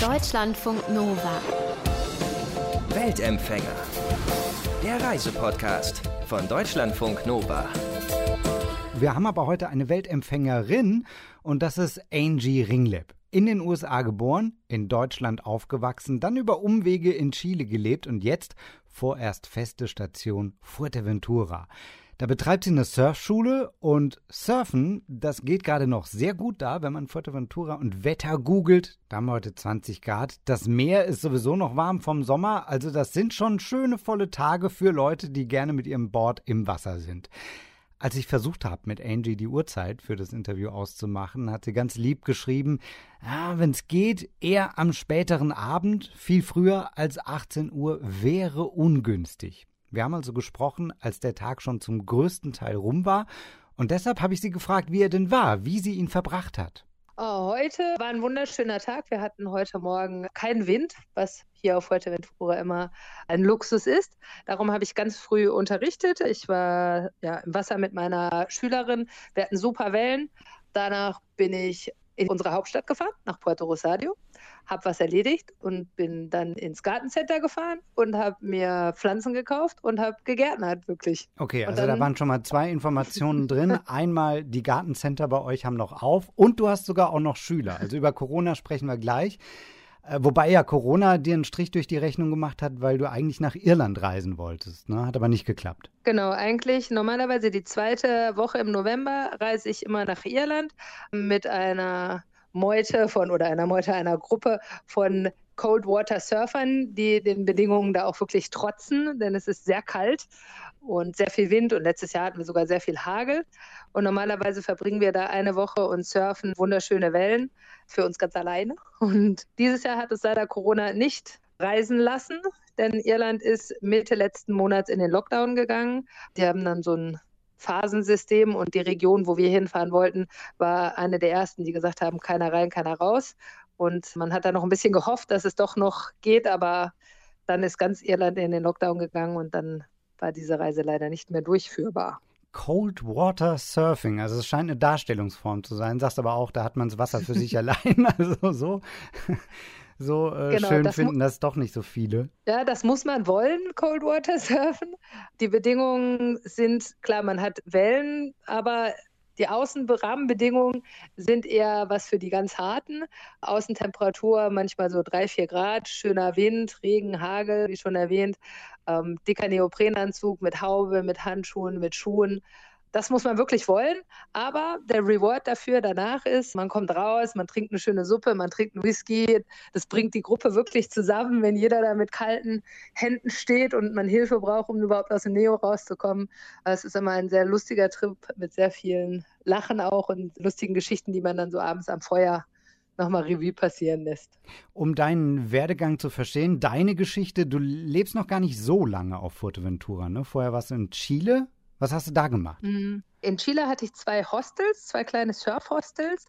Deutschlandfunk Nova. Weltempfänger. Der Reisepodcast von Deutschlandfunk Nova. Wir haben aber heute eine Weltempfängerin und das ist Angie Ringleb. In den USA geboren, in Deutschland aufgewachsen, dann über Umwege in Chile gelebt und jetzt vorerst feste Station Fuerteventura. Da betreibt sie eine Surfschule und Surfen, das geht gerade noch sehr gut da, wenn man Fuerteventura und Wetter googelt. Da haben wir heute 20 Grad. Das Meer ist sowieso noch warm vom Sommer, also das sind schon schöne volle Tage für Leute, die gerne mit ihrem Board im Wasser sind. Als ich versucht habe, mit Angie die Uhrzeit für das Interview auszumachen, hat sie ganz lieb geschrieben, ja, wenn es geht, eher am späteren Abend, viel früher als 18 Uhr wäre ungünstig. Wir haben also gesprochen, als der Tag schon zum größten Teil rum war. Und deshalb habe ich sie gefragt, wie er denn war, wie sie ihn verbracht hat. Oh, heute war ein wunderschöner Tag. Wir hatten heute Morgen keinen Wind, was hier auf Fuerteventura immer ein Luxus ist. Darum habe ich ganz früh unterrichtet. Ich war ja, im Wasser mit meiner Schülerin. Wir hatten super Wellen. Danach bin ich in unsere Hauptstadt gefahren, nach Puerto Rosario, habe was erledigt und bin dann ins Gartencenter gefahren und habe mir Pflanzen gekauft und habe gegärtnert, wirklich. Okay, also da waren schon mal zwei Informationen drin. Einmal, die Gartencenter bei euch haben noch auf und du hast sogar auch noch Schüler. Also über Corona sprechen wir gleich. Äh, wobei ja Corona dir einen Strich durch die Rechnung gemacht hat, weil du eigentlich nach Irland reisen wolltest. Ne? Hat aber nicht geklappt. Genau, eigentlich normalerweise die zweite Woche im November reise ich immer nach Irland mit einer Meute von oder einer Meute einer Gruppe von Coldwater Surfern, die den Bedingungen da auch wirklich trotzen, denn es ist sehr kalt und sehr viel Wind und letztes Jahr hatten wir sogar sehr viel Hagel. Und normalerweise verbringen wir da eine Woche und surfen wunderschöne Wellen für uns ganz alleine. Und dieses Jahr hat es leider Corona nicht reisen lassen, denn Irland ist Mitte letzten Monats in den Lockdown gegangen. Die haben dann so ein Phasensystem und die Region, wo wir hinfahren wollten, war eine der ersten, die gesagt haben, keiner rein, keiner raus. Und man hat da noch ein bisschen gehofft, dass es doch noch geht, aber dann ist ganz Irland in den Lockdown gegangen und dann war diese Reise leider nicht mehr durchführbar. Cold Water Surfing, also es scheint eine Darstellungsform zu sein, sagst aber auch, da hat man das Wasser für sich allein, also so. So äh, genau, schön das finden das doch nicht so viele. Ja, das muss man wollen, Cold Water Surfen. Die Bedingungen sind, klar, man hat Wellen, aber die Außenrahmenbedingungen sind eher was für die ganz harten. Außentemperatur manchmal so drei, vier Grad, schöner Wind, Regen, Hagel, wie schon erwähnt, ähm, dicker Neoprenanzug mit Haube, mit Handschuhen, mit Schuhen. Das muss man wirklich wollen, aber der Reward dafür danach ist, man kommt raus, man trinkt eine schöne Suppe, man trinkt einen Whisky. Das bringt die Gruppe wirklich zusammen, wenn jeder da mit kalten Händen steht und man Hilfe braucht, um überhaupt aus dem Neo rauszukommen. Es ist immer ein sehr lustiger Trip mit sehr vielen Lachen auch und lustigen Geschichten, die man dann so abends am Feuer nochmal Revue passieren lässt. Um deinen Werdegang zu verstehen, deine Geschichte, du lebst noch gar nicht so lange auf Fuerteventura, ne? Vorher warst du in Chile. Was hast du da gemacht? Mhm. In Chile hatte ich zwei Hostels, zwei kleine Surf-Hostels.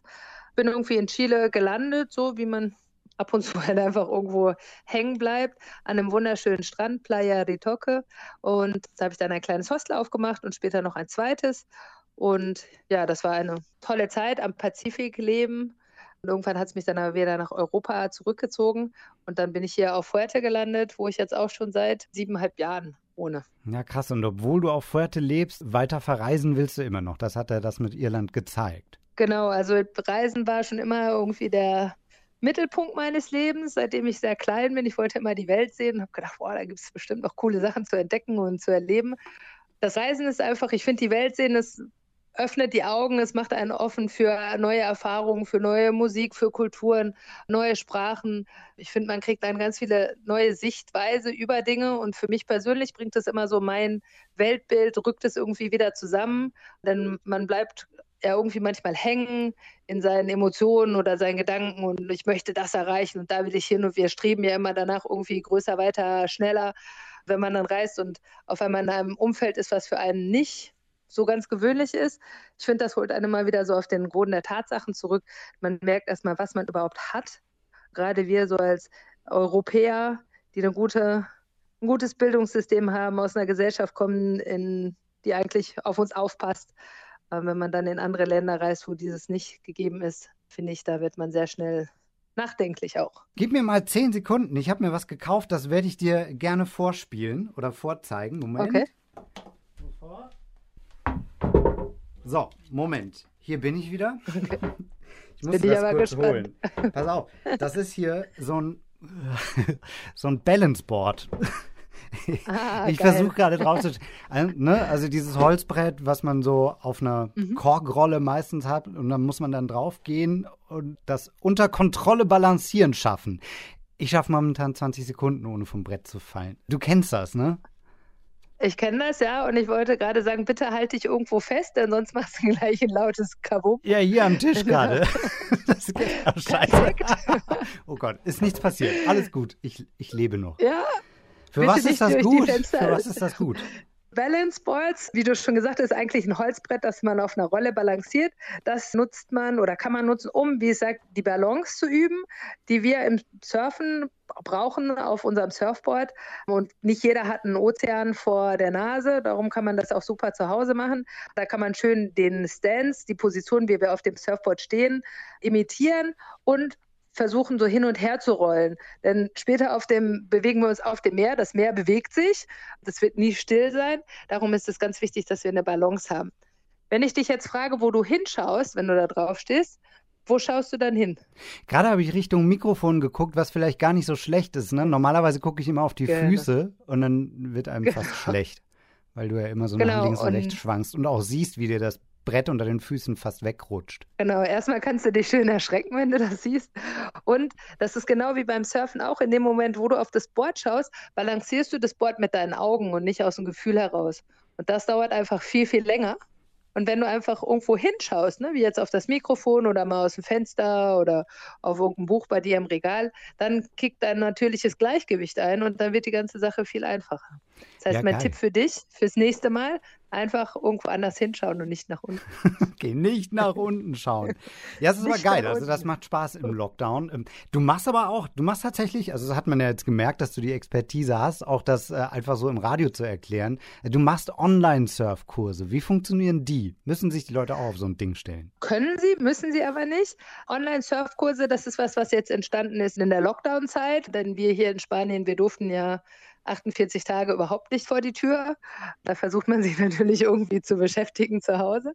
Bin irgendwie in Chile gelandet, so wie man ab und zu halt einfach irgendwo hängen bleibt, an einem wunderschönen Strand, Playa de Toque. Und da habe ich dann ein kleines Hostel aufgemacht und später noch ein zweites. Und ja, das war eine tolle Zeit am Pazifik leben. Und irgendwann hat es mich dann aber wieder nach Europa zurückgezogen. Und dann bin ich hier auf Fuerte gelandet, wo ich jetzt auch schon seit siebeneinhalb Jahren ohne. Ja, krass. Und obwohl du auf Fuerte lebst, weiter verreisen willst du immer noch. Das hat er das mit Irland gezeigt. Genau, also Reisen war schon immer irgendwie der Mittelpunkt meines Lebens, seitdem ich sehr klein bin. Ich wollte immer die Welt sehen und habe gedacht, boah, da gibt es bestimmt noch coole Sachen zu entdecken und zu erleben. Das Reisen ist einfach, ich finde, die Welt sehen ist öffnet die Augen, es macht einen offen für neue Erfahrungen, für neue Musik, für Kulturen, neue Sprachen. Ich finde, man kriegt dann ganz viele neue Sichtweise über Dinge und für mich persönlich bringt es immer so mein Weltbild, rückt es irgendwie wieder zusammen, denn man bleibt ja irgendwie manchmal hängen in seinen Emotionen oder seinen Gedanken und ich möchte das erreichen und da will ich hin und wir streben ja immer danach irgendwie größer, weiter, schneller. Wenn man dann reist und auf einmal in einem Umfeld ist, was für einen nicht so ganz gewöhnlich ist. Ich finde, das holt einen mal wieder so auf den Boden der Tatsachen zurück. Man merkt erstmal, was man überhaupt hat. Gerade wir so als Europäer, die eine gute, ein gutes Bildungssystem haben, aus einer Gesellschaft kommen, in, die eigentlich auf uns aufpasst. Aber wenn man dann in andere Länder reist, wo dieses nicht gegeben ist, finde ich, da wird man sehr schnell nachdenklich auch. Gib mir mal zehn Sekunden. Ich habe mir was gekauft, das werde ich dir gerne vorspielen oder vorzeigen. Moment. Okay. So, Moment. Hier bin ich wieder. Okay. Ich muss bin das aber kurz gespannt. holen. Pass auf, das ist hier so ein, so ein Balanceboard. Ah, ich versuche gerade drauf zu. Also, ne, also dieses Holzbrett, was man so auf einer Mhm. Korkrolle meistens hat, und dann muss man dann drauf gehen und das unter Kontrolle balancieren schaffen. Ich schaffe momentan 20 Sekunden, ohne vom Brett zu fallen. Du kennst das, ne? Ich kenne das ja und ich wollte gerade sagen, bitte halt dich irgendwo fest, denn sonst machst du gleich ein lautes Kabum. Ja, hier am Tisch gerade. Das geht oh, scheiße. Oh Gott, ist nichts passiert. Alles gut. Ich, ich lebe noch. Ja, Für was ist das gut? Für was ist das gut? Balance Boards, wie du schon gesagt hast, ist eigentlich ein Holzbrett, das man auf einer Rolle balanciert. Das nutzt man oder kann man nutzen, um, wie gesagt, die Balance zu üben, die wir im Surfen brauchen auf unserem Surfboard. Und nicht jeder hat einen Ozean vor der Nase, darum kann man das auch super zu Hause machen. Da kann man schön den Stance, die Position, wie wir auf dem Surfboard stehen, imitieren und versuchen, so hin und her zu rollen. Denn später auf dem, bewegen wir uns auf dem Meer. Das Meer bewegt sich. Das wird nie still sein. Darum ist es ganz wichtig, dass wir eine Balance haben. Wenn ich dich jetzt frage, wo du hinschaust, wenn du da drauf stehst, wo schaust du dann hin? Gerade habe ich Richtung Mikrofon geguckt, was vielleicht gar nicht so schlecht ist. Ne? Normalerweise gucke ich immer auf die Genau. Füße und dann wird einem fast schlecht, weil du ja immer so nach Genau, links und, und- rechts schwankst und auch siehst, wie dir das Brett unter den Füßen fast wegrutscht. Genau, erstmal kannst du dich schön erschrecken, wenn du das siehst. Und das ist genau wie beim Surfen auch. In dem Moment, wo du auf das Board schaust, balancierst du das Board mit deinen Augen und nicht aus dem Gefühl heraus. Und das dauert einfach viel, viel länger. Und wenn du einfach irgendwo hinschaust, ne, wie jetzt auf das Mikrofon oder mal aus dem Fenster oder auf irgendein Buch bei dir im Regal, dann kickt dein natürliches Gleichgewicht ein und dann wird die ganze Sache viel einfacher. Das heißt, Ja, mein geil. Tipp für dich fürs nächste Mal, einfach irgendwo anders hinschauen und nicht nach unten. Geh nicht nach unten schauen. Ja, es ist aber geil. Also das macht Spaß im Lockdown. Ähm, Du machst aber auch, du machst tatsächlich, also das hat man ja jetzt gemerkt, dass du die Expertise hast, auch das äh, einfach so im Radio zu erklären. Du machst Online-Surfkurse. Wie funktionieren die? Müssen sich die Leute auch auf so ein Ding stellen? Können sie, müssen sie aber nicht. Online-Surfkurse, das ist was, was jetzt entstanden ist in der Lockdown-Zeit, denn wir hier in Spanien, wir durften ja 48 Tage überhaupt nicht vor die Tür. Da versucht man sich natürlich irgendwie zu beschäftigen zu Hause.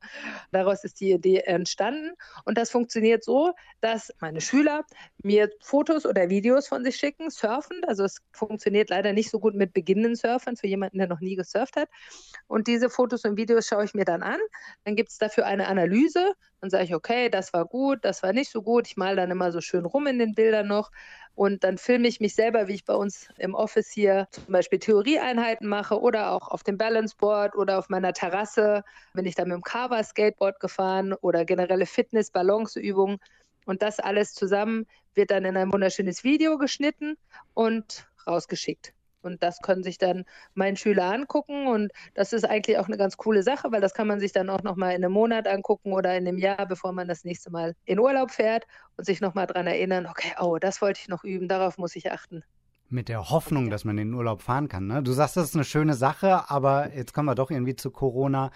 Daraus ist die Idee entstanden. Und das funktioniert so, dass meine Schüler mir Fotos oder Videos von sich schicken, surfend. Also es funktioniert leider nicht so gut mit beginnenden Surfern für jemanden, der noch nie gesurft hat. Und diese Fotos und Videos schaue ich mir dann an. Dann gibt es dafür eine Analyse. Dann sage ich, okay, das war gut, das war nicht so gut. Ich male dann immer so schön rum in den Bildern noch. Und dann filme ich mich selber, wie ich bei uns im Office hier zum Beispiel Theorieeinheiten mache oder auch auf dem Balanceboard oder auf meiner Terrasse. Bin ich dann mit dem Carver Skateboard gefahren oder generelle Fitness, Balanceübungen. Und das alles zusammen wird dann in ein wunderschönes Video geschnitten und rausgeschickt. Und das können sich dann meine Schüler angucken. Und das ist eigentlich auch eine ganz coole Sache, weil das kann man sich dann auch nochmal in einem Monat angucken oder in einem Jahr, bevor man das nächste Mal in Urlaub fährt und sich nochmal dran erinnern, okay, oh, das wollte ich noch üben, darauf muss ich achten. Mit der Hoffnung, dass man in den Urlaub fahren kann. Ne? Du sagst, das ist eine schöne Sache, aber jetzt kommen wir doch irgendwie zu Corona.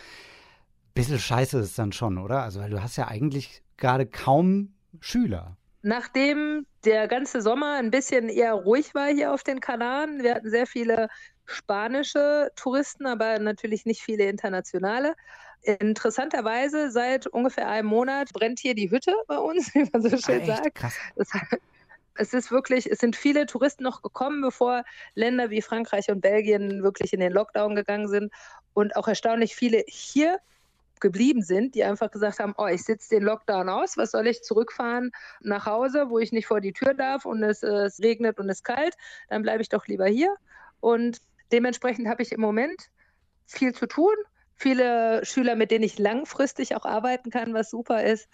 Bisschen scheiße ist es dann schon, oder? Also, weil du hast ja eigentlich gerade kaum Schüler. Nachdem der ganze Sommer ein bisschen eher ruhig war hier auf den Kanaren, wir hatten sehr viele spanische Touristen, aber natürlich nicht viele internationale. Interessanterweise, seit ungefähr einem Monat brennt hier die Hütte bei uns, wie man so schön Ah, sagt. Das, es ist wirklich, es sind viele Touristen noch gekommen, bevor Länder wie Frankreich und Belgien wirklich in den Lockdown gegangen sind. Und auch erstaunlich viele hier geblieben sind, die einfach gesagt haben, oh, ich sitze den Lockdown aus, was soll ich zurückfahren nach Hause, wo ich nicht vor die Tür darf und es, äh, es regnet und es kalt, dann bleibe ich doch lieber hier. Und dementsprechend habe ich im Moment viel zu tun, viele Schüler, mit denen ich langfristig auch arbeiten kann, was super ist.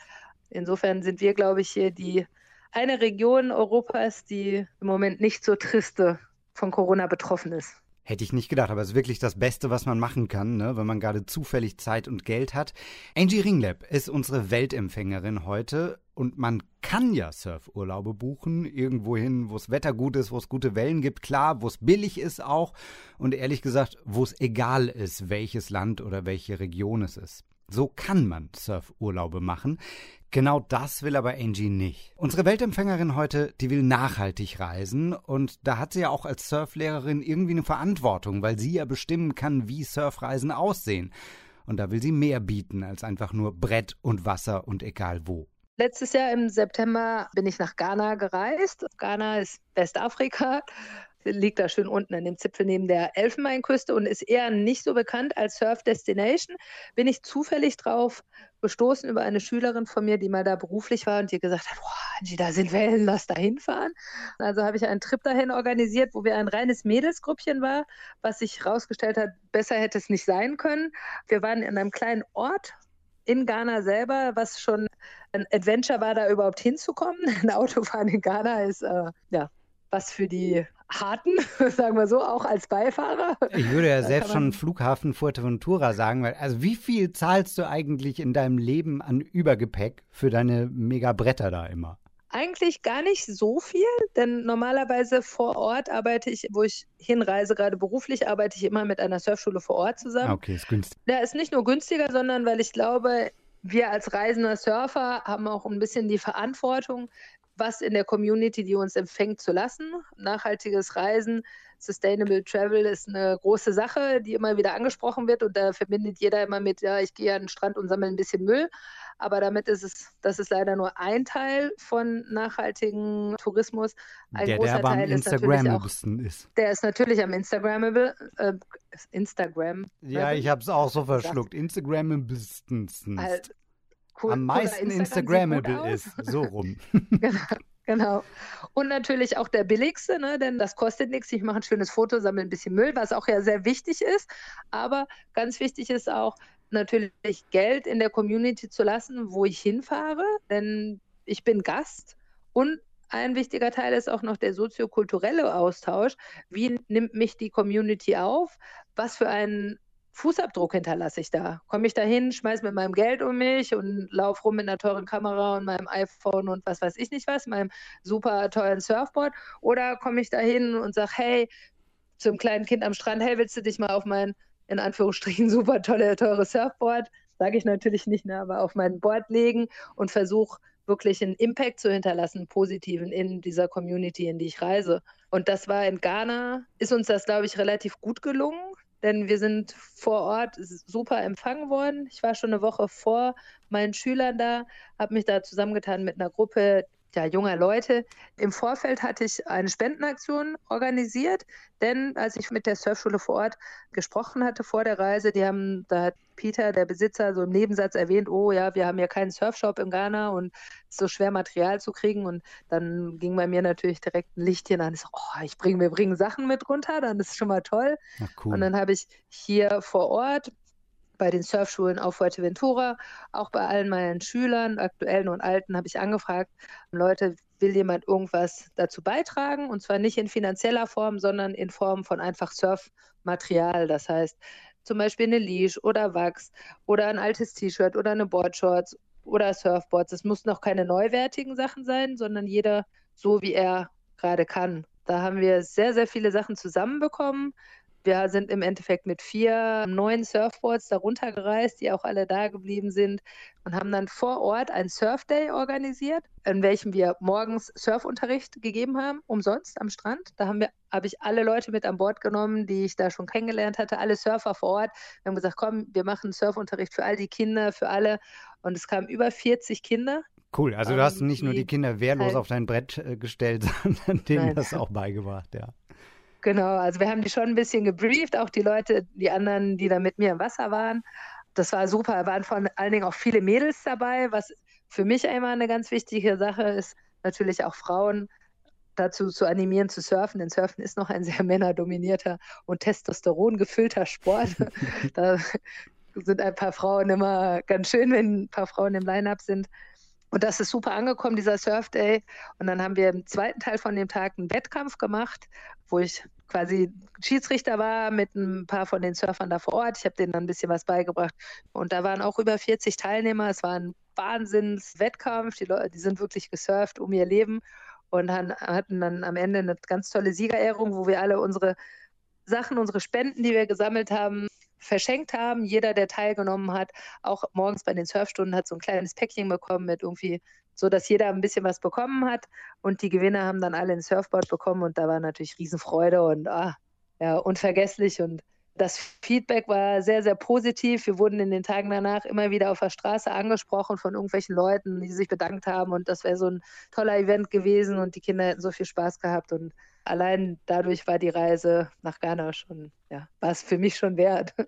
Insofern sind wir, glaube ich, hier die eine Region Europas, die im Moment nicht so triste von Corona betroffen ist. Hätte ich nicht gedacht, aber es ist wirklich das Beste, was man machen kann, ne? wenn man gerade zufällig Zeit und Geld hat. Angie Ringlab ist unsere Weltempfängerin heute und man kann ja Surfurlaube buchen, irgendwohin, wo das Wetter gut ist, wo es gute Wellen gibt, klar, wo es billig ist auch und ehrlich gesagt, wo es egal ist, welches Land oder welche Region es ist. So kann man Surfurlaube machen. Genau das will aber Angie nicht. Unsere Weltempfängerin heute, die will nachhaltig reisen und da hat sie ja auch als Surflehrerin irgendwie eine Verantwortung, weil sie ja bestimmen kann, wie Surfreisen aussehen. Und da will sie mehr bieten als einfach nur Brett und Wasser und egal wo. Letztes Jahr im September bin ich nach Ghana gereist. Ghana ist Westafrika liegt da schön unten an dem Zipfel neben der Elfenbeinküste und ist eher nicht so bekannt als Surf Destination. Bin ich zufällig drauf gestoßen über eine Schülerin von mir, die mal da beruflich war und die gesagt hat, boah, Angie, da sind Wellen, lass da hinfahren. Also habe ich einen Trip dahin organisiert, wo wir ein reines Mädelsgruppchen war, was sich herausgestellt hat, besser hätte es nicht sein können. Wir waren in einem kleinen Ort in Ghana selber, was schon ein Adventure war, da überhaupt hinzukommen. Ein Autofahren in Ghana ist äh, ja was für die harten, sagen wir so, auch als Beifahrer. Ich würde ja selbst schon Flughafen Fuerteventura sagen, weil also wie viel zahlst du eigentlich in deinem Leben an Übergepäck für deine Megabretter da immer? Eigentlich gar nicht so viel, denn normalerweise vor Ort arbeite ich, wo ich hinreise, gerade beruflich, arbeite ich immer mit einer Surfschule vor Ort zusammen. Okay, ist günstig. Ja, ist nicht nur günstiger, sondern weil ich glaube, wir als reisender Surfer haben auch ein bisschen die Verantwortung, was in der Community, die uns empfängt, zu lassen. Nachhaltiges Reisen, Sustainable Travel ist eine große Sache, die immer wieder angesprochen wird und da verbindet jeder immer mit, ja, ich gehe an den Strand und sammle ein bisschen Müll. Aber damit ist es, das ist leider nur ein Teil von nachhaltigen Tourismus. Ein der, großer der aber Teil am ist natürlich auch, Instagrammablesten ist. der ist natürlich am Instagrammable, äh, Instagram. Ja, ich habe es auch so verschluckt. Instagrammablesten. Halt, cool, Am meisten Instagrammable ist. So rum. Genau, genau. Und natürlich auch der billigste, ne? denn das kostet nichts. Ich mache ein schönes Foto, sammle ein bisschen Müll, was auch ja sehr wichtig ist. Aber ganz wichtig ist auch, natürlich Geld in der Community zu lassen, wo ich hinfahre, denn ich bin Gast. Und ein wichtiger Teil ist auch noch der soziokulturelle Austausch. Wie nimmt mich die Community auf? Was für einen Fußabdruck hinterlasse ich da? Komme ich da hin, schmeiße mit meinem Geld um mich und laufe rum mit einer teuren Kamera und meinem iPhone und was weiß ich nicht was, meinem super teuren Surfboard? Oder komme ich da hin und sage, hey, zum kleinen Kind am Strand, hey, willst du dich mal auf mein, in Anführungsstrichen, super tolle, teure Surfboard, sage ich natürlich nicht, ne, aber auf mein Board legen und versuche wirklich einen Impact zu hinterlassen, positiven in dieser Community, in die ich reise. Und das war in Ghana, ist uns das, glaube ich, relativ gut gelungen denn wir sind vor Ort super empfangen worden. Ich war schon eine Woche vor meinen Schülern da, habe mich da zusammengetan mit einer Gruppe ja, junger Leute. Im Vorfeld hatte ich eine Spendenaktion organisiert, denn als ich mit der Surfschule vor Ort gesprochen hatte vor der Reise, die haben, da hat Peter, der Besitzer, so im Nebensatz erwähnt, oh ja, wir haben ja keinen Surfshop in Ghana und es ist so schwer Material zu kriegen. Und dann ging bei mir natürlich direkt ein Lichtchen an. Ich so, oh, ich bringe, wir bringen Sachen mit runter, dann ist es schon mal toll. Cool. Und dann habe ich hier vor Ort bei den Surfschulen auf Fuerteventura, auch bei allen meinen Schülern, aktuellen und alten, habe ich angefragt, Leute, will jemand irgendwas dazu beitragen? Und zwar nicht in finanzieller Form, sondern in Form von einfach Surfmaterial. Das heißt, zum Beispiel eine Leash oder Wachs oder ein altes T-Shirt oder eine Boardshorts oder Surfboards. Es muss noch keine neuwertigen Sachen sein, sondern jeder so, wie er gerade kann. Da haben wir sehr, sehr viele Sachen zusammenbekommen. Wir sind im Endeffekt mit vier neuen Surfboards darunter gereist, die auch alle da geblieben sind und haben dann vor Ort ein Surfday organisiert, in welchem wir morgens Surfunterricht gegeben haben, umsonst am Strand. Da haben wir, habe ich alle Leute mit an Bord genommen, die ich da schon kennengelernt hatte, alle Surfer vor Ort. Wir haben gesagt, komm, wir machen Surfunterricht für all die Kinder, für alle. Und es kamen über 40 Kinder, Cool, also du hast nicht nur die Kinder wehrlos halt- auf dein Brett äh, gestellt, sondern denen Nein. das auch beigebracht, ja. Genau, also wir haben die schon ein bisschen gebrieft, auch die Leute, die anderen, die da mit mir im Wasser waren. Das war super. Da waren vor allen Dingen auch viele Mädels dabei, was für mich immer eine ganz wichtige Sache ist, natürlich auch Frauen dazu zu animieren, zu surfen. Denn Surfen ist noch ein sehr männerdominierter und Testosteron gefüllter Sport. da sind ein paar Frauen immer ganz schön, wenn ein paar Frauen im Line-Up sind. Und das ist super angekommen, dieser Surf Day. Und dann haben wir im zweiten Teil von dem Tag einen Wettkampf gemacht, wo ich quasi Schiedsrichter war mit ein paar von den Surfern da vor Ort. Ich habe denen dann ein bisschen was beigebracht. Und da waren auch über 40 Teilnehmer. Es war ein Wahnsinns-Wettkampf. Die Leute, die sind wirklich gesurft um ihr Leben und hatten dann am Ende eine ganz tolle Siegerehrung, wo wir alle unsere Sachen, unsere Spenden, die wir gesammelt haben, verschenkt haben. Jeder, der teilgenommen hat, auch morgens bei den Surfstunden hat so ein kleines Päckchen bekommen mit irgendwie, so dass jeder ein bisschen was bekommen hat. Und die Gewinner haben dann alle ein Surfboard bekommen und da war natürlich Riesenfreude und ah, ja, unvergesslich und das Feedback war sehr, sehr positiv. Wir wurden in den Tagen danach immer wieder auf der Straße angesprochen von irgendwelchen Leuten, die sich bedankt haben. Und das wäre so ein toller Event gewesen und die Kinder hätten so viel Spaß gehabt. Und allein dadurch war die Reise nach Ghana schon, ja, war es für mich schon wert.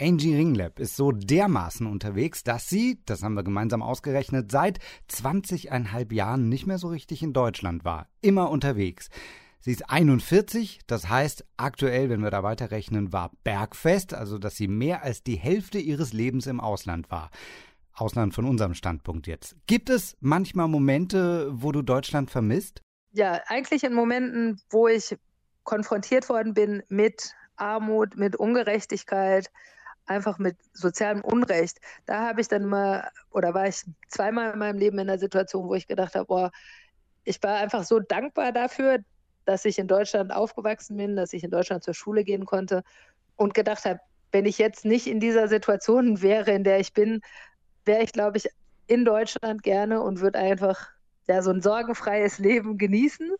Angie Ringlab ist so dermaßen unterwegs, dass sie, das haben wir gemeinsam ausgerechnet, seit 20,5 Jahren nicht mehr so richtig in Deutschland war. Immer unterwegs. Sie ist 41, das heißt, aktuell, wenn wir da weiterrechnen, war Bergfest, also dass sie mehr als die Hälfte ihres Lebens im Ausland war. Ausland von unserem Standpunkt jetzt. Gibt es manchmal Momente, wo du Deutschland vermisst? Ja, eigentlich in Momenten, wo ich konfrontiert worden bin mit Armut, mit Ungerechtigkeit, einfach mit sozialem Unrecht. Da habe ich dann mal, oder war ich zweimal in meinem Leben in einer Situation, wo ich gedacht habe, boah, ich war einfach so dankbar dafür, dass ich in Deutschland aufgewachsen bin, dass ich in Deutschland zur Schule gehen konnte und gedacht habe, wenn ich jetzt nicht in dieser Situation wäre, in der ich bin, wäre ich, glaube ich, in Deutschland gerne und würde einfach ja, so ein sorgenfreies Leben genießen.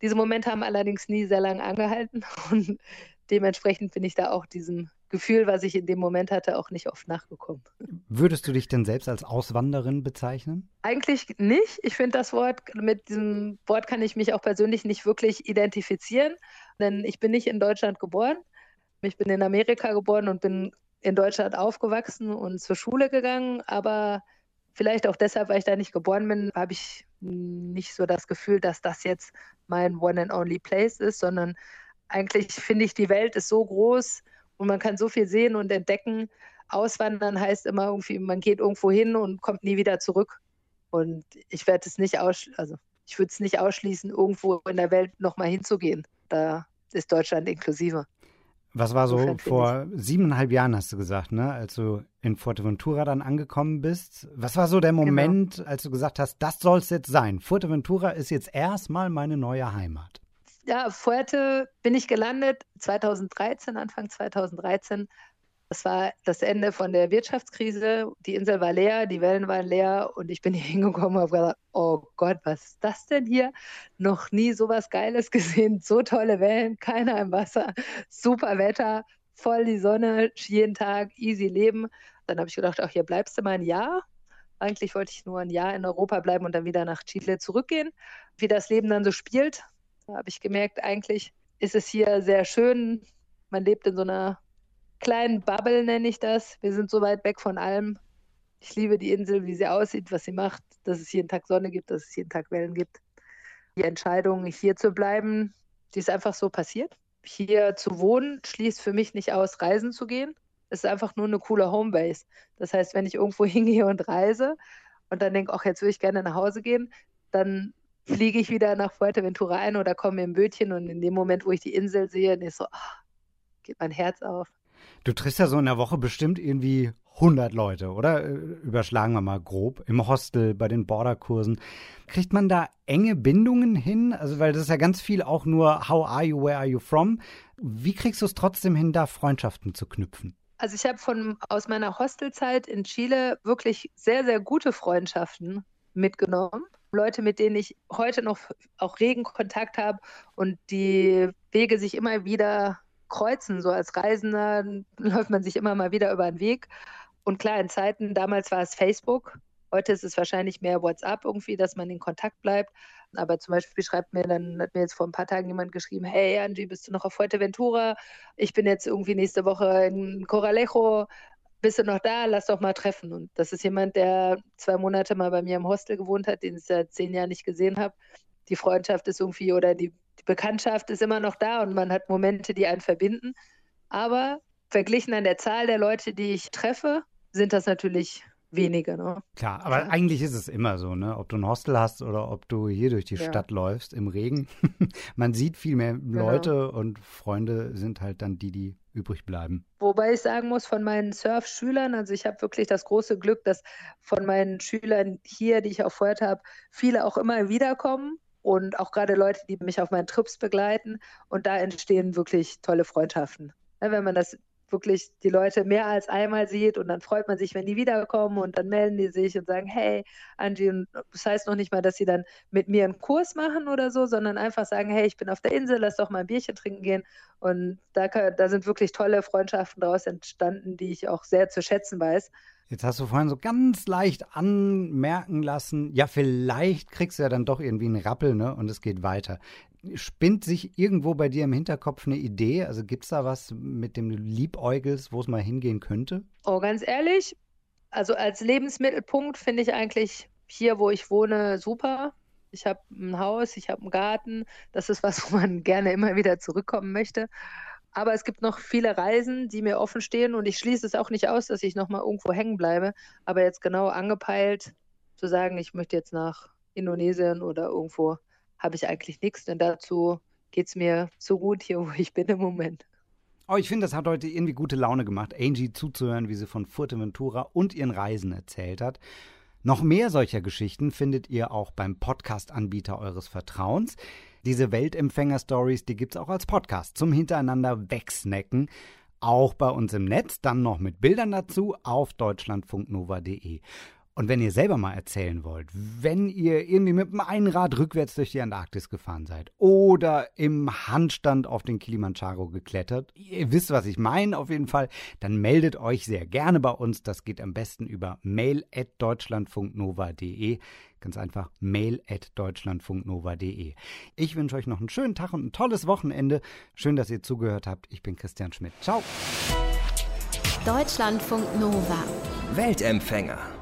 Diese Momente haben allerdings nie sehr lange angehalten und dementsprechend bin ich da auch diesem Gefühl, was ich in dem Moment hatte, auch nicht oft nachgekommen. Würdest du dich denn selbst als Auswanderin bezeichnen? Eigentlich nicht. Ich finde das Wort, mit diesem Wort kann ich mich auch persönlich nicht wirklich identifizieren, denn ich bin nicht in Deutschland geboren. Ich bin in Amerika geboren und bin in Deutschland aufgewachsen und zur Schule gegangen, aber vielleicht auch deshalb, weil ich da nicht geboren bin, habe ich nicht so das Gefühl, dass das jetzt mein One and Only Place ist, sondern eigentlich finde ich, die Welt ist so groß, und man kann so viel sehen und entdecken. Auswandern heißt immer irgendwie, man geht irgendwo hin und kommt nie wieder zurück. Und ich werde es nicht aus, also ich würde es nicht ausschließen, irgendwo in der Welt nochmal hinzugehen. Da ist Deutschland inklusive. Was war so vor siebeneinhalb Jahren, hast du gesagt, ne? als du in Fuerteventura dann angekommen bist? Was war so der genau. Moment, genau. als du gesagt hast, das soll es jetzt sein? Fuerteventura ist jetzt erstmal meine neue Heimat ja, Fuerte bin ich gelandet 2013, Anfang 2013. Das war das Ende von der Wirtschaftskrise. Die Insel war leer, die Wellen waren leer und ich bin hier hingekommen und habe gedacht, oh Gott, was ist das denn hier? Noch nie so was Geiles gesehen. So tolle Wellen, keiner im Wasser, super Wetter, voll die Sonne, jeden Tag, easy leben. Dann habe ich gedacht, ach, hier bleibst du mal ein Jahr. Eigentlich wollte ich nur ein Jahr in Europa bleiben und dann wieder nach Chile zurückgehen. Wie das Leben dann so spielt, da habe ich gemerkt, eigentlich ist es hier sehr schön. Man lebt in so einer kleinen Bubble, nenne ich das. Wir sind so weit weg von allem. Ich liebe die Insel, wie sie aussieht, was sie macht, dass es jeden Tag Sonne gibt, dass es jeden Tag Wellen gibt. Die Entscheidung, hier zu bleiben, die ist einfach so passiert. Hier zu wohnen schließt für mich nicht aus, reisen zu gehen. Es ist einfach nur eine coole Homebase. Das heißt, wenn ich irgendwo hingehe und reise und dann denke, ach, jetzt würde ich gerne nach Hause gehen, dann fliege ich wieder nach Fuerteventura ein oder komme im Bötchen und in dem Moment, wo ich die Insel sehe, ist so, oh, geht mein Herz auf. Du triffst ja so in der Woche bestimmt irgendwie 100 Leute, oder? Äh, überschlagen wir mal grob. Im Hostel, bei den Borderkursen. Kriegt man da enge Bindungen hin? Also, weil das ist ja ganz viel auch nur How are you, where are you from? Wie kriegst du es trotzdem hin, da Freundschaften zu knüpfen? Also ich habe von aus meiner Hostelzeit in Chile wirklich sehr, sehr gute Freundschaften mitgenommen. Leute, mit denen ich heute noch auch regen Kontakt habe und die Wege sich immer wieder kreuzen. So als Reisender läuft man sich immer mal wieder über den Weg. Und klar, in Zeiten, damals war es Facebook, heute ist es wahrscheinlich mehr WhatsApp irgendwie, dass man in Kontakt bleibt. Aber zum Beispiel schreibt mir dann, hat mir jetzt vor ein paar Tagen jemand geschrieben, hey Angie, bist du noch auf Fuerteventura? Ich bin jetzt irgendwie nächste Woche in Coralejo bist du noch da, lass doch mal treffen. Und das ist jemand, der zwei Monate mal bei mir im Hostel gewohnt hat, den ich seit zehn Jahren nicht gesehen habe. Die Freundschaft ist irgendwie oder die, die Bekanntschaft ist immer noch da und man hat Momente, die einen verbinden. Aber verglichen an der Zahl der Leute, die ich treffe, sind das natürlich wenige. Ne? Klar, aber ja. eigentlich ist es immer so, ne? Ob du ein Hostel hast oder ob du hier durch die ja. Stadt läufst im Regen. Man sieht viel mehr genau. Leute genau. und Freunde sind halt dann die, die übrig bleiben. Wobei ich sagen muss, von meinen Surf-Schülern, also ich habe wirklich das große Glück, dass von meinen Schülern hier, die ich auch vorher habe, viele auch immer wiederkommen und auch gerade Leute, die mich auf meinen Trips begleiten und da entstehen wirklich tolle Freundschaften. Ja, wenn man das wirklich die Leute mehr als einmal sieht und dann freut man sich, wenn die wiederkommen und dann melden die sich und sagen, hey, Angie, und das heißt noch nicht mal, dass sie dann mit mir einen Kurs machen oder so, sondern einfach sagen, hey, ich bin auf der Insel, lass doch mal ein Bierchen trinken gehen. Und da, da sind wirklich tolle Freundschaften daraus entstanden, die ich auch sehr zu schätzen weiß. Jetzt hast du vorhin so ganz leicht anmerken lassen, ja, vielleicht kriegst du ja dann doch irgendwie einen Rappel, ne? Und es geht weiter. Spinnt sich irgendwo bei dir im Hinterkopf eine Idee? Also gibt es da was, mit dem du liebäugelst, wo es mal hingehen könnte? Oh, ganz ehrlich, also als Lebensmittelpunkt finde ich eigentlich hier, wo ich wohne, super. Ich habe ein Haus, ich habe einen Garten. Das ist was, wo man gerne immer wieder zurückkommen möchte. Aber es gibt noch viele Reisen, die mir offen stehen und ich schließe es auch nicht aus, dass ich nochmal irgendwo hängen bleibe. Aber jetzt genau angepeilt zu sagen, ich möchte jetzt nach Indonesien oder irgendwo, habe ich eigentlich nichts, denn dazu geht es mir so gut hier, wo ich bin im Moment. Oh, ich finde, das hat heute irgendwie gute Laune gemacht, Angie zuzuhören, wie sie von Fuerteventura und ihren Reisen erzählt hat. Noch mehr solcher Geschichten findet ihr auch beim Podcast-Anbieter eures Vertrauens. Diese Weltempfänger-Stories, die gibt es auch als Podcast zum Hintereinander wegsnacken. Auch bei uns im Netz, dann noch mit Bildern dazu auf deutschlandfunknova.de. Und wenn ihr selber mal erzählen wollt, wenn ihr irgendwie mit dem Einrad rückwärts durch die Antarktis gefahren seid oder im Handstand auf den Kilimanjaro geklettert, ihr wisst, was ich meine auf jeden Fall, dann meldet euch sehr gerne bei uns. Das geht am besten über mail.deutschlandfunknova.de. Ganz einfach mail.deutschlandfunknova.de. Ich wünsche euch noch einen schönen Tag und ein tolles Wochenende. Schön, dass ihr zugehört habt. Ich bin Christian Schmidt. Ciao. Deutschlandfunk Nova. Weltempfänger.